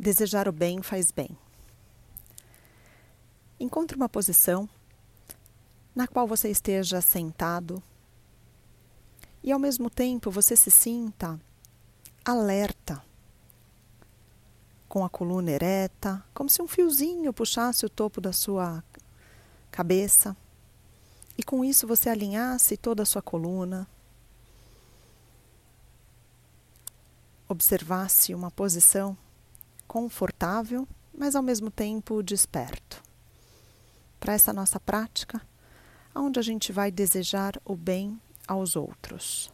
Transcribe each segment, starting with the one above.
Desejar o bem faz bem. Encontre uma posição na qual você esteja sentado e ao mesmo tempo você se sinta alerta, com a coluna ereta, como se um fiozinho puxasse o topo da sua cabeça e com isso você alinhasse toda a sua coluna. Observasse uma posição confortável, mas ao mesmo tempo desperto. Para essa nossa prática, onde a gente vai desejar o bem aos outros.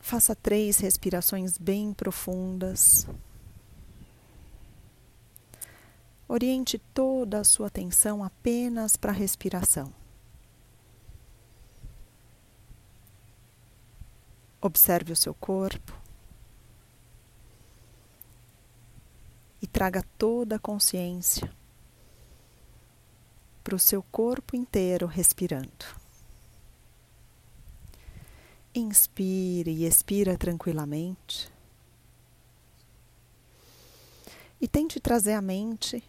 Faça três respirações bem profundas. Oriente toda a sua atenção apenas para a respiração. Observe o seu corpo e traga toda a consciência para o seu corpo inteiro respirando. Inspire e expira tranquilamente. E tente trazer à mente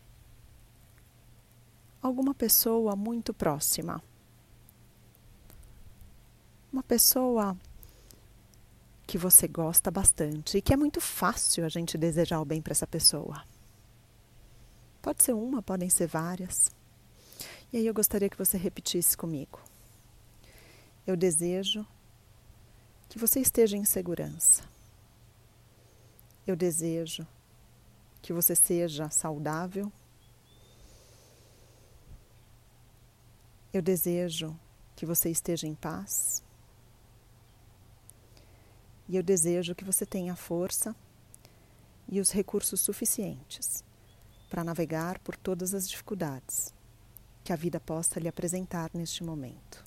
alguma pessoa muito próxima. Uma pessoa que você gosta bastante e que é muito fácil a gente desejar o bem para essa pessoa. Pode ser uma, podem ser várias. E aí eu gostaria que você repetisse comigo. Eu desejo que você esteja em segurança. Eu desejo que você seja saudável. Eu desejo que você esteja em paz. E eu desejo que você tenha força e os recursos suficientes para navegar por todas as dificuldades que a vida possa lhe apresentar neste momento.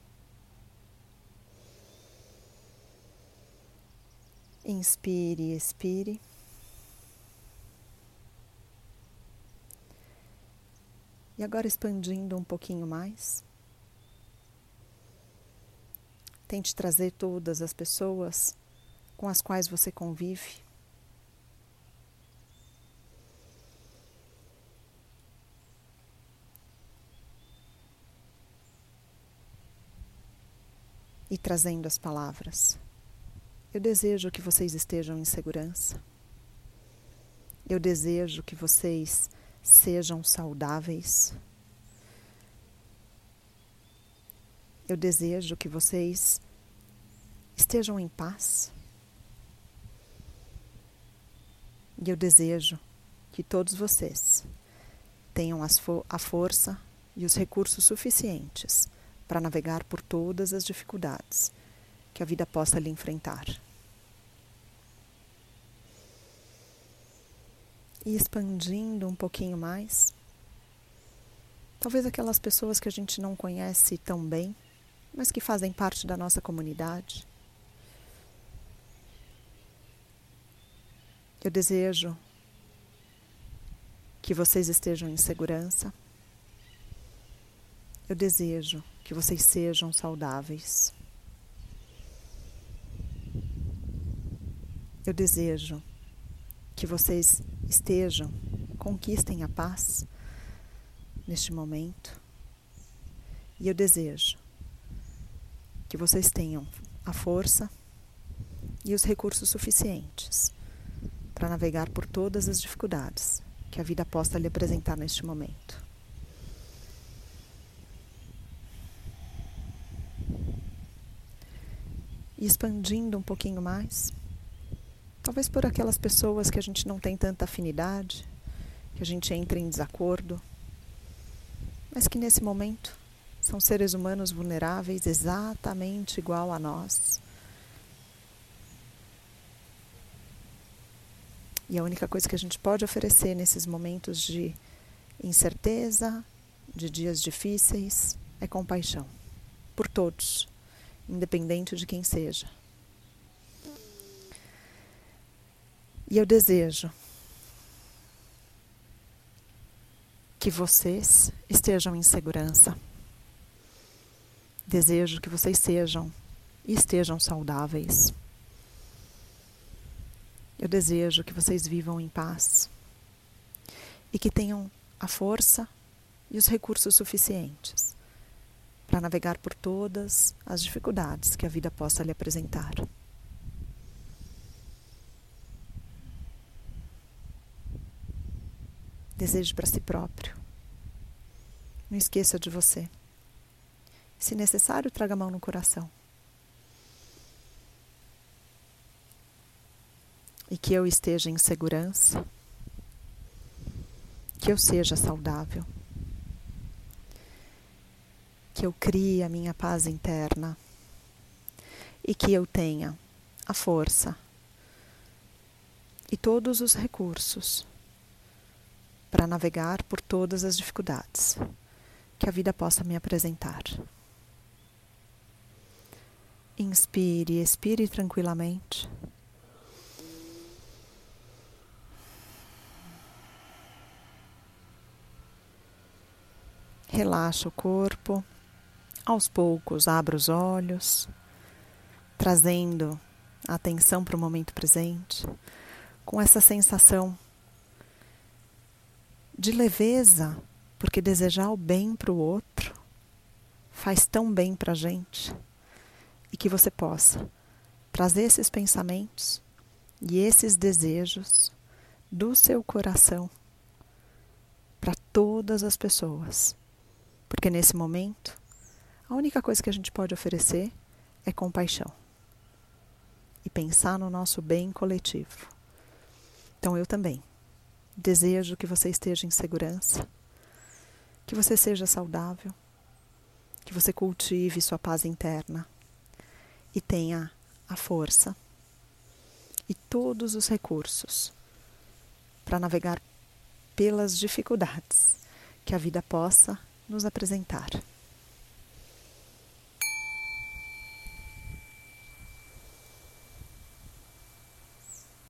Inspire e expire. E agora expandindo um pouquinho mais. Tente trazer todas as pessoas com as quais você convive. E trazendo as palavras. Eu desejo que vocês estejam em segurança. Eu desejo que vocês sejam saudáveis. Eu desejo que vocês estejam em paz. E eu desejo que todos vocês tenham a força e os recursos suficientes para navegar por todas as dificuldades que a vida possa lhe enfrentar. E expandindo um pouquinho mais, talvez aquelas pessoas que a gente não conhece tão bem, mas que fazem parte da nossa comunidade Eu desejo que vocês estejam em segurança. Eu desejo que vocês sejam saudáveis. Eu desejo que vocês estejam, conquistem a paz neste momento. E eu desejo que vocês tenham a força e os recursos suficientes para navegar por todas as dificuldades que a vida possa lhe apresentar neste momento. E expandindo um pouquinho mais, talvez por aquelas pessoas que a gente não tem tanta afinidade, que a gente entra em desacordo, mas que nesse momento são seres humanos vulneráveis exatamente igual a nós E a única coisa que a gente pode oferecer nesses momentos de incerteza, de dias difíceis, é compaixão por todos, independente de quem seja. E eu desejo que vocês estejam em segurança. Desejo que vocês sejam e estejam saudáveis. Eu desejo que vocês vivam em paz e que tenham a força e os recursos suficientes para navegar por todas as dificuldades que a vida possa lhe apresentar. Deseje para si próprio. Não esqueça de você. Se necessário, traga a mão no coração. E que eu esteja em segurança, que eu seja saudável, que eu crie a minha paz interna e que eu tenha a força e todos os recursos para navegar por todas as dificuldades que a vida possa me apresentar. Inspire, expire tranquilamente. Relaxa o corpo. Aos poucos, abra os olhos, trazendo a atenção para o momento presente, com essa sensação de leveza, porque desejar o bem para o outro faz tão bem para a gente, e que você possa trazer esses pensamentos e esses desejos do seu coração para todas as pessoas, porque nesse momento a única coisa que a gente pode oferecer é compaixão e pensar no nosso bem coletivo. Então eu também Desejo que você esteja em segurança, que você seja saudável, que você cultive sua paz interna e tenha a força e todos os recursos para navegar pelas dificuldades que a vida possa nos apresentar.